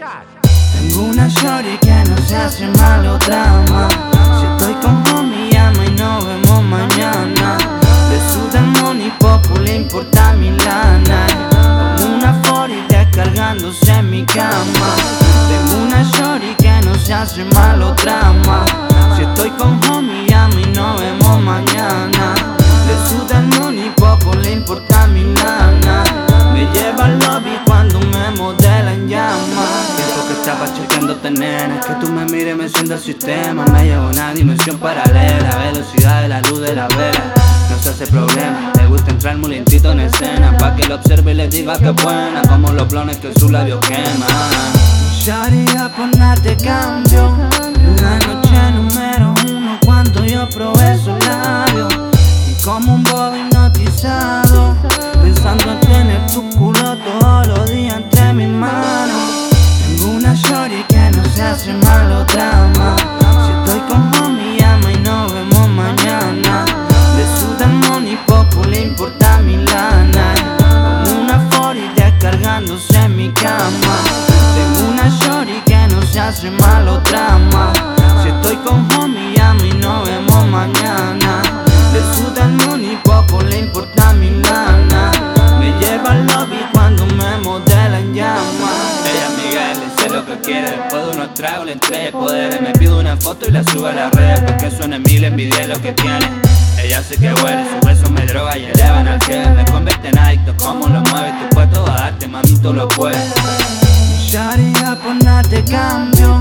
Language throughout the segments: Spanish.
Tengo una shorty que no se hace malo drama. Si estoy con homie, llama y nos vemos mañana. Le suda el money, poco le importa mi lana. Como una 40 descargándose en mi cama. Tengo una shorty que no se hace malo drama. Si estoy con chequeándote, nena. Que tú me mires, me siento el sistema. Me llevo una dimensión paralela. Velocidad de la luz de la vela. No se hace problema. Le gusta entrar muy lentito en escena. Pa' que lo observe y le diga que buena. Como los blones que su labio quema. Shawty, por nada te cambio. Se hace malo drama. Si estoy con homie, llama y nos vemos mañana. Le suda el money, poco le importa mi lana. Como una 40 descargándose en mi cama. Tengo una shorty que no se hace malo drama. Si estoy con homie, llama y nos vemos mañana. Le suda el money, poco le importa mi lana. Después de unos tragos le entregué poderes Me pido una foto y la subo a las redes Porque suene mil envidia lo que tiene. Ella sé que huele, su beso me droga y elevan al que Me convierte en adicto, como lo mueves Tu puesto a darte, mami, tú lo puedes. Shawty, por nada te cambio.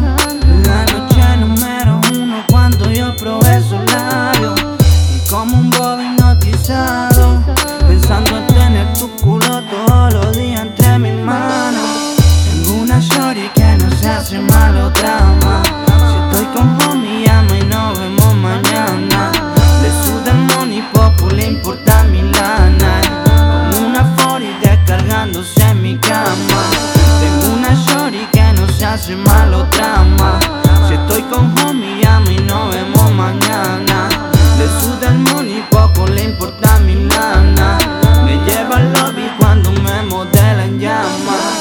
La noche número uno cuando yo probé su labio Y como un bobo hipnotizado soy malotrama. Si estoy con homie, a mí nos vemos mañana. Le suda el money, poco le importa mi lana. Me lleva al lobby cuando me modelan llamas.